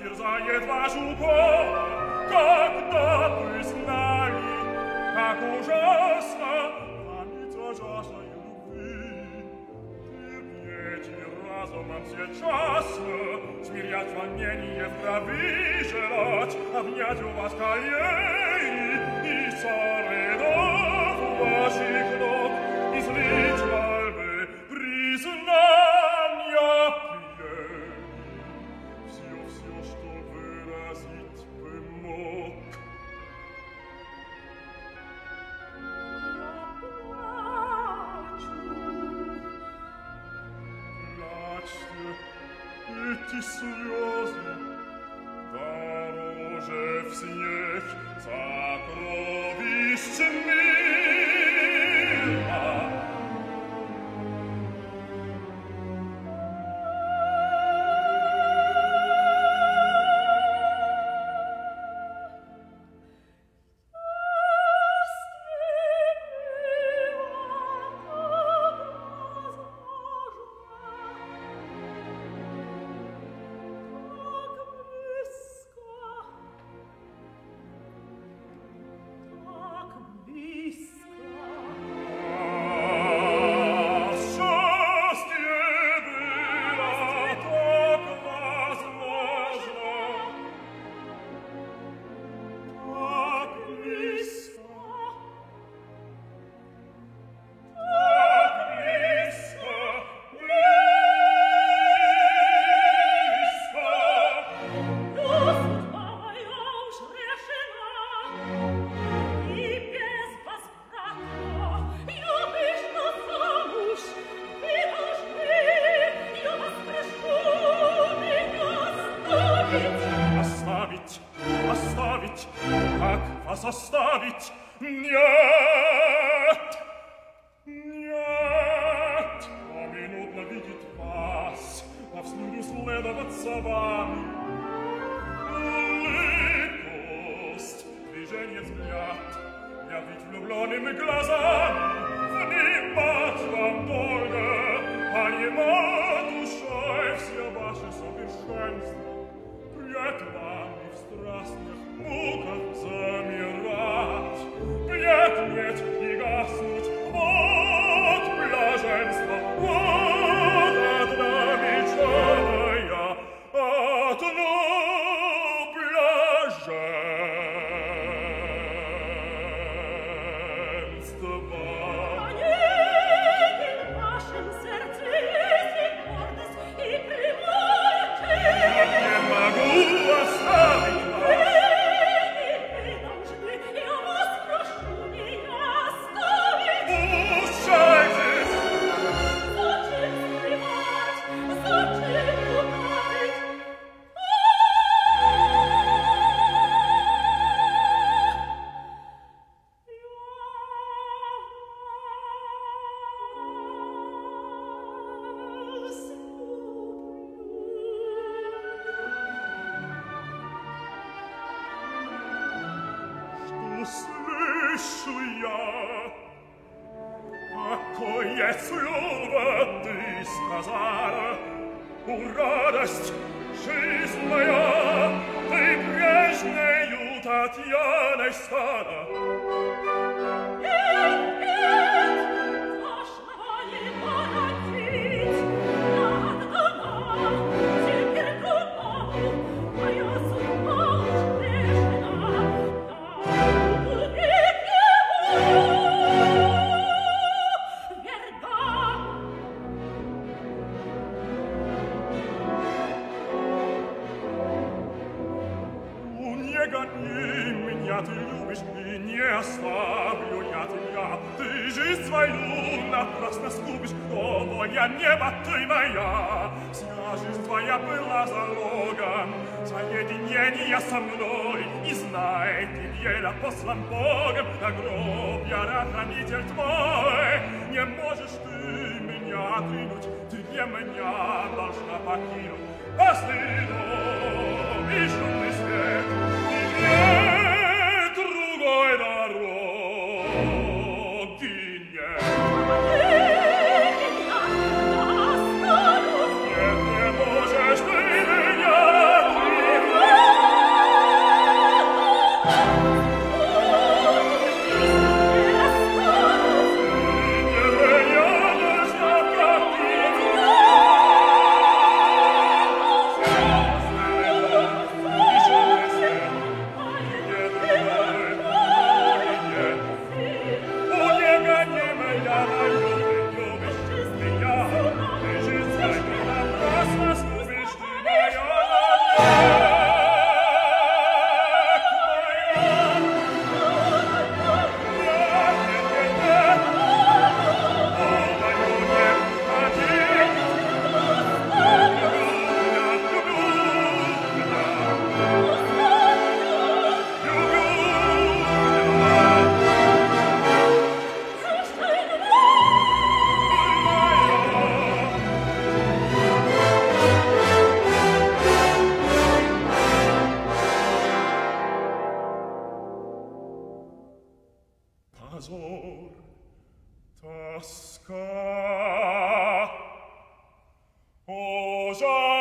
терзает ваш упор. Когда вы знали, как ужасно память о жаждой любви, терпеть разумом сейчас, смирять волнение в крови желать, обнять у вас колени и сорыдов ваших эти слезы, дороже в снег сокровищ мира. оставить, как вас оставить? Нет! Нет! Поминутно видит вас, повсюду следоваться вами. Лыкость, движение взгляд, я ведь влюбленными глазами внимать вам долго, понимать душой все ваши совершенства. Пред вами в страстных муках замирать, Пред нет и гаснуть, слышу я. Какое слово ты сказала, у радость жизнь моя, ты прежнею Татьяной стала. У, о, моя небо, ты моя. Вся жизнь твоя была залогом соединения со мной. И знай, ты еле послан Богом, на гроб я хранитель твой. Не можешь ты меня отринуть, ты не меня должна покинуть. Постыдом и шумный shine.